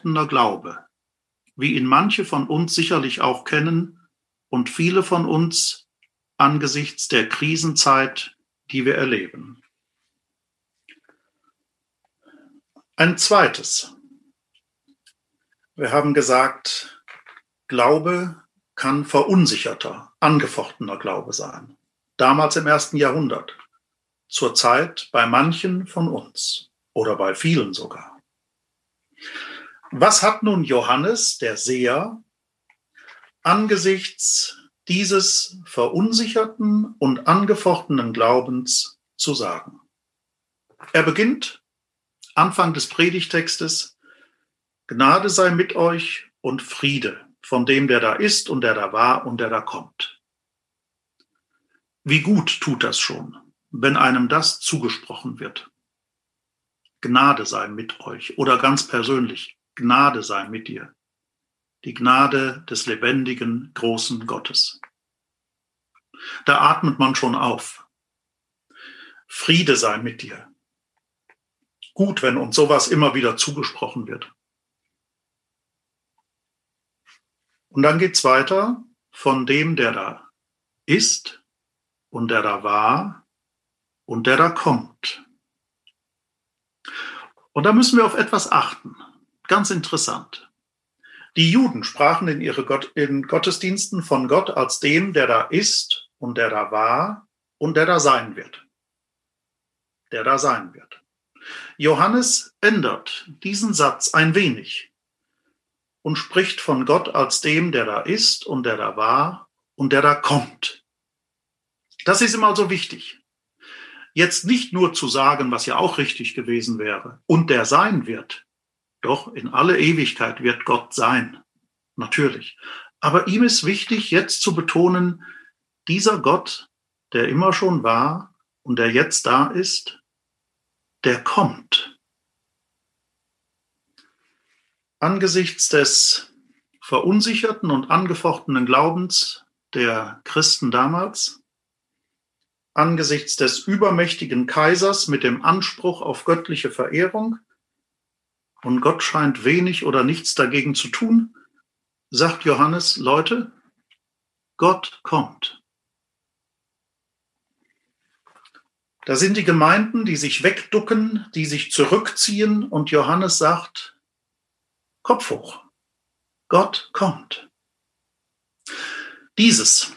angefochtener Glaube, wie ihn manche von uns sicherlich auch kennen und viele von uns angesichts der Krisenzeit, die wir erleben. Ein zweites. Wir haben gesagt, Glaube kann verunsicherter, angefochtener Glaube sein. Damals im ersten Jahrhundert. Zurzeit bei manchen von uns oder bei vielen sogar. Was hat nun Johannes, der Seher, angesichts dieses verunsicherten und angefochtenen Glaubens zu sagen? Er beginnt Anfang des Predigtextes, Gnade sei mit euch und Friede von dem, der da ist und der da war und der da kommt. Wie gut tut das schon, wenn einem das zugesprochen wird. Gnade sei mit euch oder ganz persönlich, Gnade sei mit dir. Die Gnade des lebendigen, großen Gottes. Da atmet man schon auf. Friede sei mit dir. Gut, wenn uns sowas immer wieder zugesprochen wird. Und dann geht's weiter von dem, der da ist und der da war und der da kommt. Und da müssen wir auf etwas achten. Ganz interessant. Die Juden sprachen in ihre Gott, Gottesdiensten von Gott als dem, der da ist und der da war und der da sein wird. Der da sein wird. Johannes ändert diesen Satz ein wenig und spricht von Gott als dem, der da ist und der da war und der da kommt. Das ist ihm also wichtig. Jetzt nicht nur zu sagen, was ja auch richtig gewesen wäre, und der sein wird. Doch in alle Ewigkeit wird Gott sein. Natürlich. Aber ihm ist wichtig, jetzt zu betonen, dieser Gott, der immer schon war und der jetzt da ist, der kommt angesichts des verunsicherten und angefochtenen Glaubens der Christen damals, angesichts des übermächtigen Kaisers mit dem Anspruch auf göttliche Verehrung, und Gott scheint wenig oder nichts dagegen zu tun, sagt Johannes, Leute, Gott kommt. Da sind die Gemeinden, die sich wegducken, die sich zurückziehen und Johannes sagt, Kopf hoch. Gott kommt. Dieses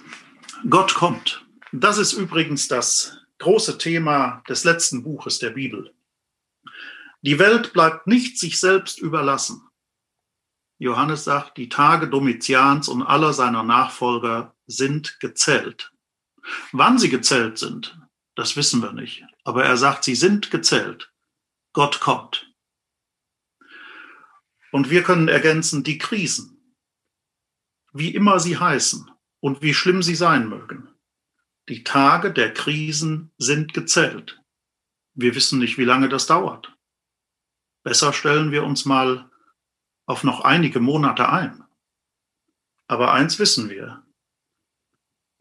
Gott kommt, das ist übrigens das große Thema des letzten Buches der Bibel. Die Welt bleibt nicht sich selbst überlassen. Johannes sagt, die Tage Domitians und aller seiner Nachfolger sind gezählt. Wann sie gezählt sind, das wissen wir nicht. Aber er sagt, sie sind gezählt. Gott kommt. Und wir können ergänzen die Krisen, wie immer sie heißen und wie schlimm sie sein mögen. Die Tage der Krisen sind gezählt. Wir wissen nicht, wie lange das dauert. Besser stellen wir uns mal auf noch einige Monate ein. Aber eins wissen wir.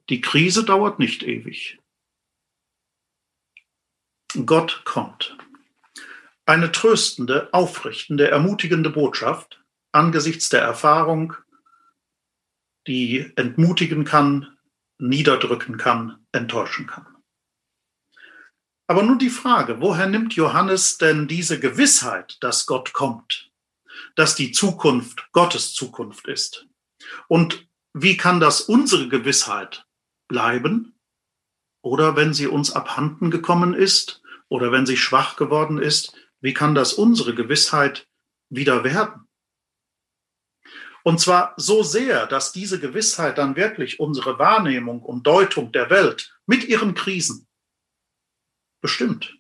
Die Krise dauert nicht ewig. Gott kommt eine tröstende, aufrichtende, ermutigende Botschaft angesichts der Erfahrung, die entmutigen kann, niederdrücken kann, enttäuschen kann. Aber nun die Frage, woher nimmt Johannes denn diese Gewissheit, dass Gott kommt, dass die Zukunft Gottes Zukunft ist? Und wie kann das unsere Gewissheit bleiben? Oder wenn sie uns abhanden gekommen ist oder wenn sie schwach geworden ist, wie kann das unsere Gewissheit wieder werden? Und zwar so sehr, dass diese Gewissheit dann wirklich unsere Wahrnehmung und Deutung der Welt mit ihren Krisen bestimmt.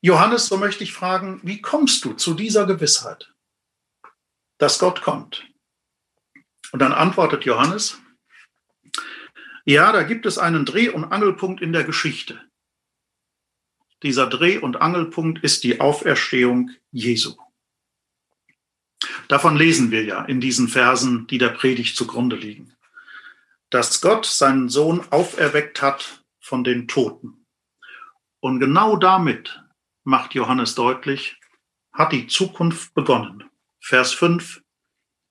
Johannes, so möchte ich fragen, wie kommst du zu dieser Gewissheit, dass Gott kommt? Und dann antwortet Johannes, ja, da gibt es einen Dreh- und Angelpunkt in der Geschichte. Dieser Dreh- und Angelpunkt ist die Auferstehung Jesu. Davon lesen wir ja in diesen Versen, die der Predigt zugrunde liegen. Dass Gott seinen Sohn auferweckt hat von den Toten. Und genau damit macht Johannes deutlich, hat die Zukunft begonnen. Vers 5.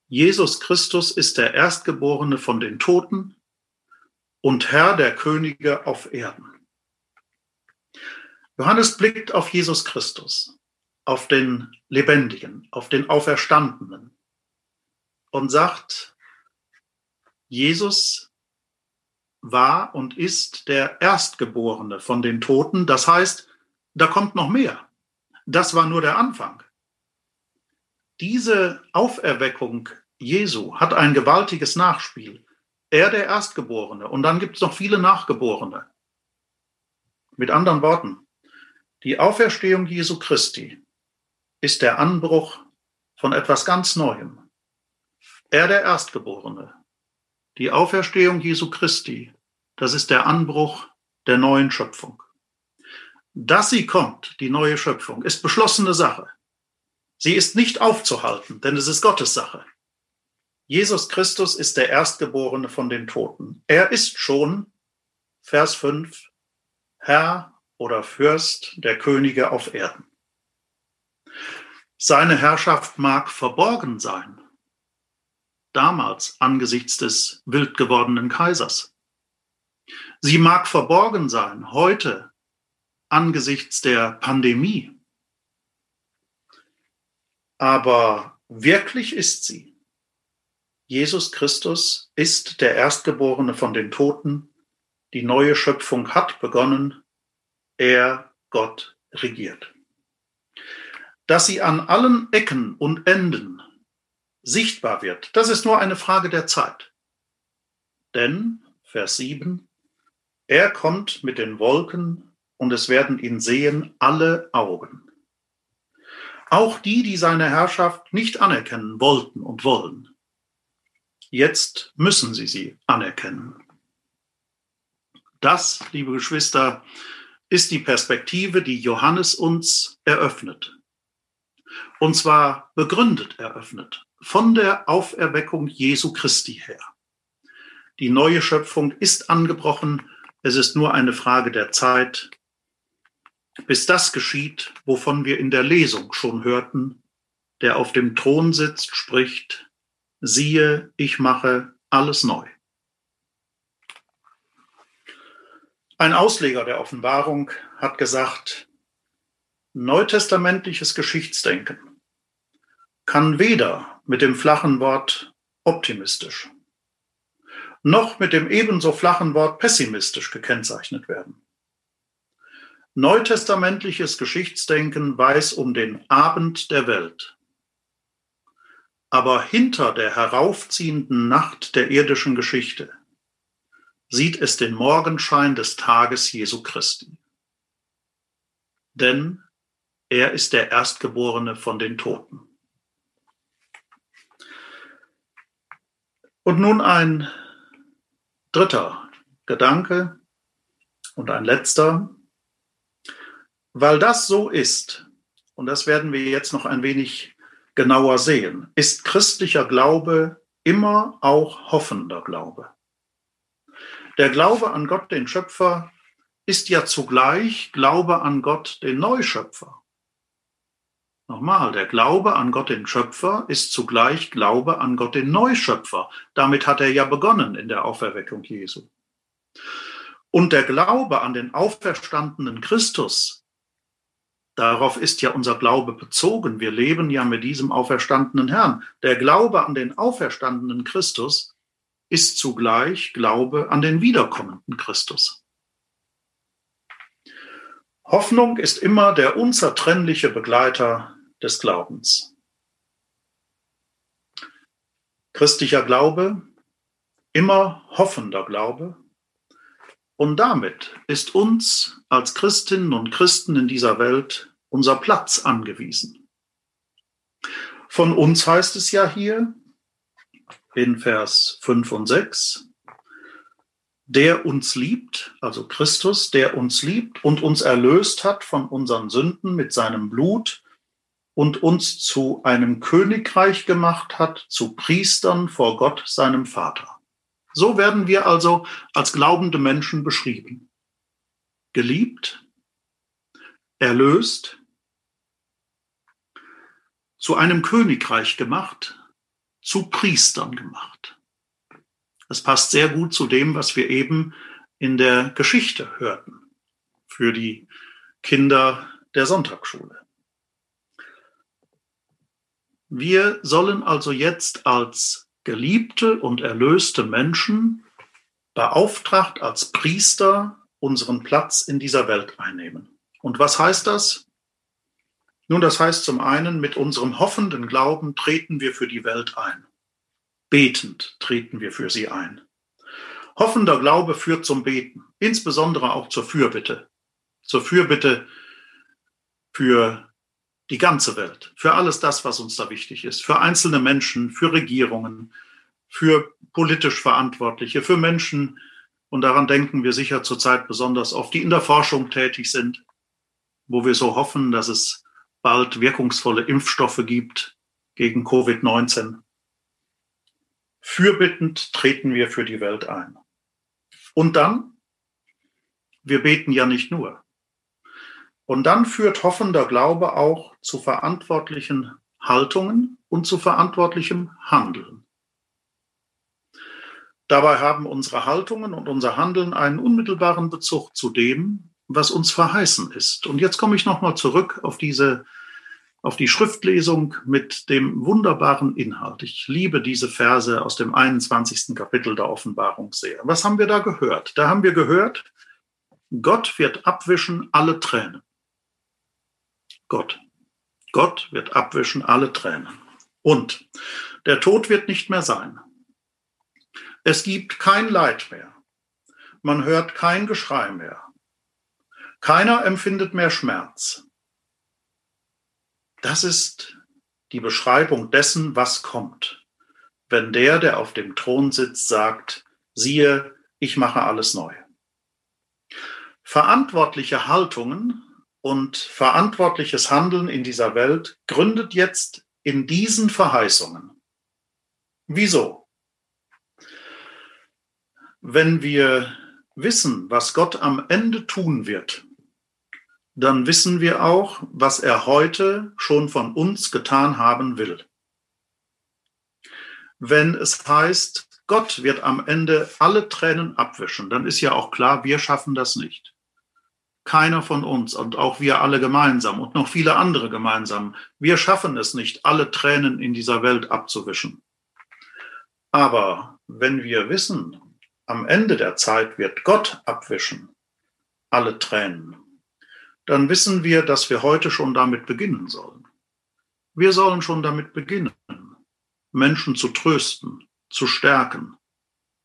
Jesus Christus ist der Erstgeborene von den Toten und Herr der Könige auf Erden. Johannes blickt auf Jesus Christus, auf den Lebendigen, auf den Auferstandenen und sagt, Jesus war und ist der Erstgeborene von den Toten. Das heißt, da kommt noch mehr. Das war nur der Anfang. Diese Auferweckung Jesu hat ein gewaltiges Nachspiel. Er der Erstgeborene und dann gibt es noch viele Nachgeborene. Mit anderen Worten, die Auferstehung Jesu Christi ist der Anbruch von etwas ganz Neuem. Er der Erstgeborene die Auferstehung Jesu Christi, das ist der Anbruch der neuen Schöpfung. Dass sie kommt, die neue Schöpfung, ist beschlossene Sache. Sie ist nicht aufzuhalten, denn es ist Gottes Sache. Jesus Christus ist der Erstgeborene von den Toten. Er ist schon, Vers 5, Herr oder Fürst der Könige auf Erden. Seine Herrschaft mag verborgen sein, damals angesichts des wild gewordenen Kaisers. Sie mag verborgen sein heute angesichts der Pandemie. Aber wirklich ist sie. Jesus Christus ist der Erstgeborene von den Toten. Die neue Schöpfung hat begonnen. Er, Gott, regiert. Dass sie an allen Ecken und Enden sichtbar wird. Das ist nur eine Frage der Zeit. Denn, Vers 7, er kommt mit den Wolken und es werden ihn sehen alle Augen. Auch die, die seine Herrschaft nicht anerkennen wollten und wollen. Jetzt müssen sie sie anerkennen. Das, liebe Geschwister, ist die Perspektive, die Johannes uns eröffnet. Und zwar begründet eröffnet von der Auferweckung Jesu Christi her. Die neue Schöpfung ist angebrochen. Es ist nur eine Frage der Zeit, bis das geschieht, wovon wir in der Lesung schon hörten. Der auf dem Thron sitzt, spricht, siehe, ich mache alles neu. Ein Ausleger der Offenbarung hat gesagt, neutestamentliches Geschichtsdenken kann weder mit dem flachen Wort optimistisch noch mit dem ebenso flachen Wort pessimistisch gekennzeichnet werden. Neutestamentliches Geschichtsdenken weiß um den Abend der Welt. Aber hinter der heraufziehenden Nacht der irdischen Geschichte sieht es den Morgenschein des Tages Jesu Christi. Denn er ist der Erstgeborene von den Toten. Und nun ein dritter Gedanke und ein letzter. Weil das so ist, und das werden wir jetzt noch ein wenig genauer sehen, ist christlicher Glaube immer auch hoffender Glaube. Der Glaube an Gott, den Schöpfer, ist ja zugleich Glaube an Gott, den Neuschöpfer. Nochmal, der Glaube an Gott den Schöpfer ist zugleich Glaube an Gott den Neuschöpfer. Damit hat er ja begonnen in der Auferweckung Jesu. Und der Glaube an den auferstandenen Christus, darauf ist ja unser Glaube bezogen. Wir leben ja mit diesem auferstandenen Herrn. Der Glaube an den auferstandenen Christus ist zugleich Glaube an den wiederkommenden Christus. Hoffnung ist immer der unzertrennliche Begleiter des Glaubens. Christlicher Glaube, immer hoffender Glaube. Und damit ist uns als Christinnen und Christen in dieser Welt unser Platz angewiesen. Von uns heißt es ja hier in Vers 5 und 6, der uns liebt, also Christus, der uns liebt und uns erlöst hat von unseren Sünden mit seinem Blut und uns zu einem Königreich gemacht hat, zu Priestern vor Gott, seinem Vater. So werden wir also als glaubende Menschen beschrieben. Geliebt, erlöst, zu einem Königreich gemacht, zu Priestern gemacht. Das passt sehr gut zu dem, was wir eben in der Geschichte hörten für die Kinder der Sonntagsschule. Wir sollen also jetzt als geliebte und erlöste Menschen beauftragt als Priester unseren Platz in dieser Welt einnehmen. Und was heißt das? Nun, das heißt zum einen, mit unserem hoffenden Glauben treten wir für die Welt ein. Betend treten wir für sie ein. Hoffender Glaube führt zum Beten, insbesondere auch zur Fürbitte. Zur Fürbitte für die ganze Welt, für alles das, was uns da wichtig ist, für einzelne Menschen, für Regierungen, für politisch Verantwortliche, für Menschen, und daran denken wir sicher zurzeit besonders oft, die in der Forschung tätig sind, wo wir so hoffen, dass es bald wirkungsvolle Impfstoffe gibt gegen Covid-19. Fürbittend treten wir für die Welt ein. Und dann, wir beten ja nicht nur. Und dann führt hoffender Glaube auch zu verantwortlichen Haltungen und zu verantwortlichem Handeln. Dabei haben unsere Haltungen und unser Handeln einen unmittelbaren Bezug zu dem, was uns verheißen ist. Und jetzt komme ich nochmal zurück auf diese, auf die Schriftlesung mit dem wunderbaren Inhalt. Ich liebe diese Verse aus dem 21. Kapitel der Offenbarung sehr. Was haben wir da gehört? Da haben wir gehört, Gott wird abwischen alle Tränen. Gott. Gott wird abwischen alle Tränen. Und der Tod wird nicht mehr sein. Es gibt kein Leid mehr. Man hört kein Geschrei mehr. Keiner empfindet mehr Schmerz. Das ist die Beschreibung dessen, was kommt, wenn der, der auf dem Thron sitzt, sagt, siehe, ich mache alles neu. Verantwortliche Haltungen und verantwortliches Handeln in dieser Welt gründet jetzt in diesen Verheißungen. Wieso? Wenn wir wissen, was Gott am Ende tun wird, dann wissen wir auch, was er heute schon von uns getan haben will. Wenn es heißt, Gott wird am Ende alle Tränen abwischen, dann ist ja auch klar, wir schaffen das nicht. Keiner von uns und auch wir alle gemeinsam und noch viele andere gemeinsam, wir schaffen es nicht, alle Tränen in dieser Welt abzuwischen. Aber wenn wir wissen, am Ende der Zeit wird Gott abwischen alle Tränen, dann wissen wir, dass wir heute schon damit beginnen sollen. Wir sollen schon damit beginnen, Menschen zu trösten, zu stärken.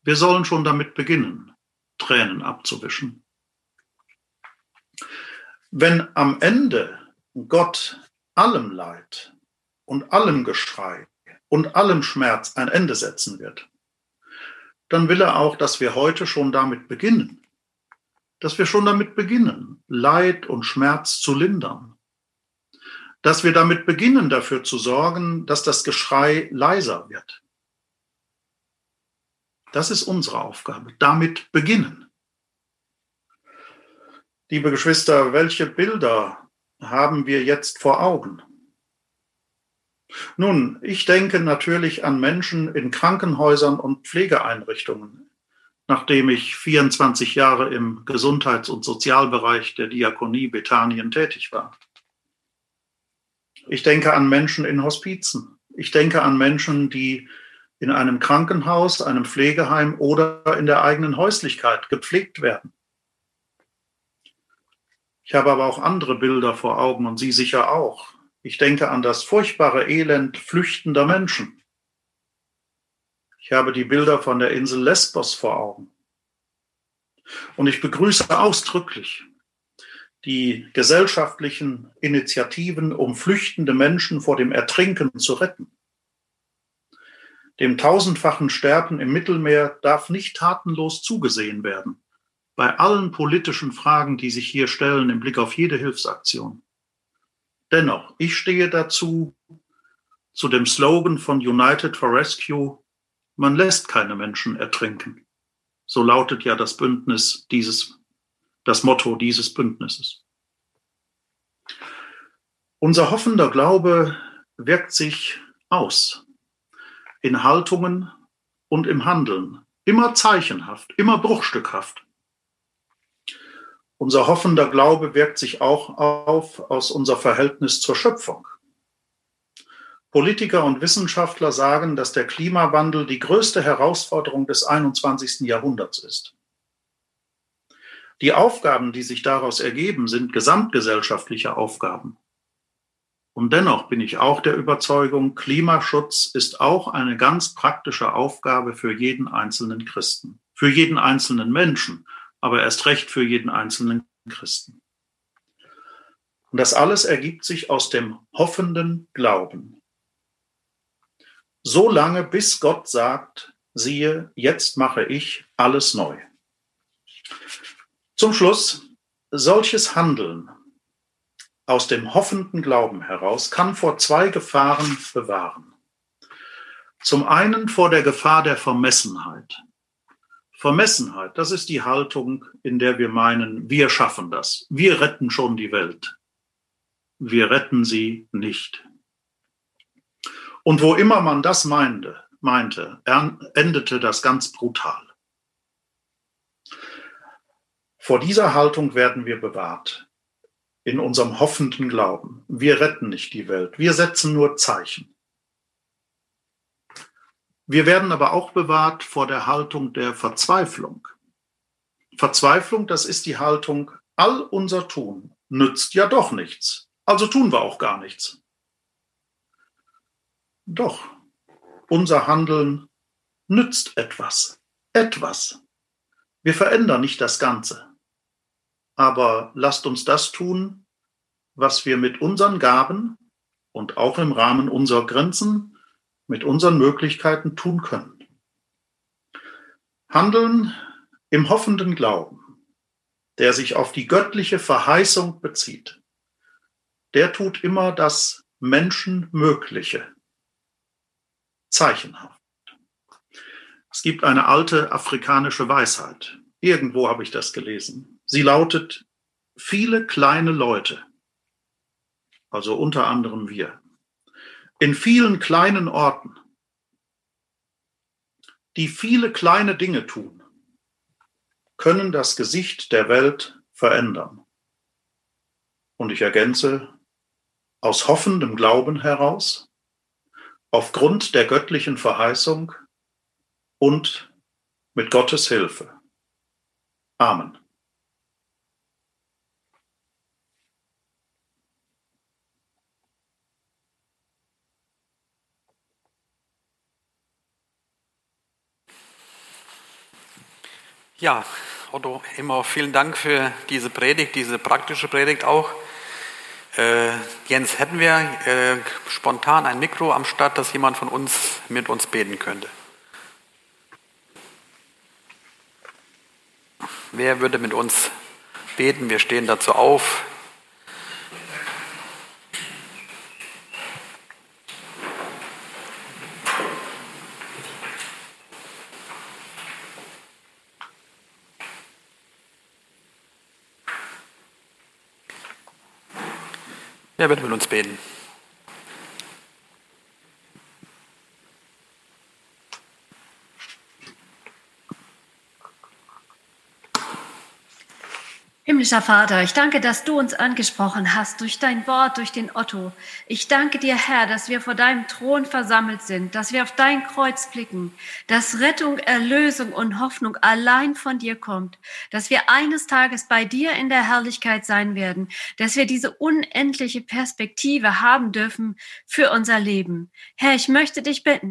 Wir sollen schon damit beginnen, Tränen abzuwischen. Wenn am Ende Gott allem Leid und allem Geschrei und allem Schmerz ein Ende setzen wird, dann will er auch, dass wir heute schon damit beginnen. Dass wir schon damit beginnen, Leid und Schmerz zu lindern. Dass wir damit beginnen, dafür zu sorgen, dass das Geschrei leiser wird. Das ist unsere Aufgabe. Damit beginnen. Liebe Geschwister, welche Bilder haben wir jetzt vor Augen? Nun, ich denke natürlich an Menschen in Krankenhäusern und Pflegeeinrichtungen, nachdem ich 24 Jahre im Gesundheits- und Sozialbereich der Diakonie Bethanien tätig war. Ich denke an Menschen in Hospizen. Ich denke an Menschen, die in einem Krankenhaus, einem Pflegeheim oder in der eigenen Häuslichkeit gepflegt werden. Ich habe aber auch andere Bilder vor Augen und Sie sicher auch. Ich denke an das furchtbare Elend flüchtender Menschen. Ich habe die Bilder von der Insel Lesbos vor Augen. Und ich begrüße ausdrücklich die gesellschaftlichen Initiativen, um flüchtende Menschen vor dem Ertrinken zu retten. Dem tausendfachen Sterben im Mittelmeer darf nicht tatenlos zugesehen werden, bei allen politischen Fragen, die sich hier stellen im Blick auf jede Hilfsaktion. Dennoch, ich stehe dazu, zu dem Slogan von United for Rescue, man lässt keine Menschen ertrinken. So lautet ja das Bündnis dieses, das Motto dieses Bündnisses. Unser hoffender Glaube wirkt sich aus in Haltungen und im Handeln, immer zeichenhaft, immer bruchstückhaft. Unser hoffender Glaube wirkt sich auch auf aus unser Verhältnis zur Schöpfung. Politiker und Wissenschaftler sagen, dass der Klimawandel die größte Herausforderung des 21. Jahrhunderts ist. Die Aufgaben, die sich daraus ergeben, sind gesamtgesellschaftliche Aufgaben. Und dennoch bin ich auch der Überzeugung, Klimaschutz ist auch eine ganz praktische Aufgabe für jeden einzelnen Christen, für jeden einzelnen Menschen, aber erst recht für jeden einzelnen Christen. Und das alles ergibt sich aus dem hoffenden Glauben. So lange, bis Gott sagt, siehe, jetzt mache ich alles neu. Zum Schluss, solches Handeln aus dem hoffenden Glauben heraus kann vor zwei Gefahren bewahren. Zum einen vor der Gefahr der Vermessenheit. Vermessenheit, das ist die Haltung, in der wir meinen, wir schaffen das, wir retten schon die Welt. Wir retten sie nicht. Und wo immer man das meinte, meinte, endete das ganz brutal. Vor dieser Haltung werden wir bewahrt in unserem hoffenden Glauben. Wir retten nicht die Welt, wir setzen nur Zeichen. Wir werden aber auch bewahrt vor der Haltung der Verzweiflung. Verzweiflung, das ist die Haltung, all unser Tun nützt ja doch nichts, also tun wir auch gar nichts. Doch, unser Handeln nützt etwas, etwas. Wir verändern nicht das Ganze, aber lasst uns das tun, was wir mit unseren Gaben und auch im Rahmen unserer Grenzen, mit unseren Möglichkeiten tun können. Handeln im hoffenden Glauben, der sich auf die göttliche Verheißung bezieht, der tut immer das Menschenmögliche. Zeichenhaft. Es gibt eine alte afrikanische Weisheit. Irgendwo habe ich das gelesen. Sie lautet, viele kleine Leute, also unter anderem wir, in vielen kleinen Orten, die viele kleine Dinge tun, können das Gesicht der Welt verändern. Und ich ergänze, aus hoffendem Glauben heraus, aufgrund der göttlichen Verheißung und mit Gottes Hilfe. Amen. Ja, Otto, immer vielen Dank für diese Predigt, diese praktische Predigt auch. Äh, Jens, hätten wir äh, spontan ein Mikro am Start, dass jemand von uns mit uns beten könnte? Wer würde mit uns beten? Wir stehen dazu auf. Wer wird mit uns beten? Himmlischer Vater, ich danke, dass du uns angesprochen hast durch dein Wort, durch den Otto. Ich danke dir, Herr, dass wir vor deinem Thron versammelt sind, dass wir auf dein Kreuz blicken, dass Rettung, Erlösung und Hoffnung allein von dir kommt, dass wir eines Tages bei dir in der Herrlichkeit sein werden, dass wir diese unendliche Perspektive haben dürfen für unser Leben. Herr, ich möchte dich bitten,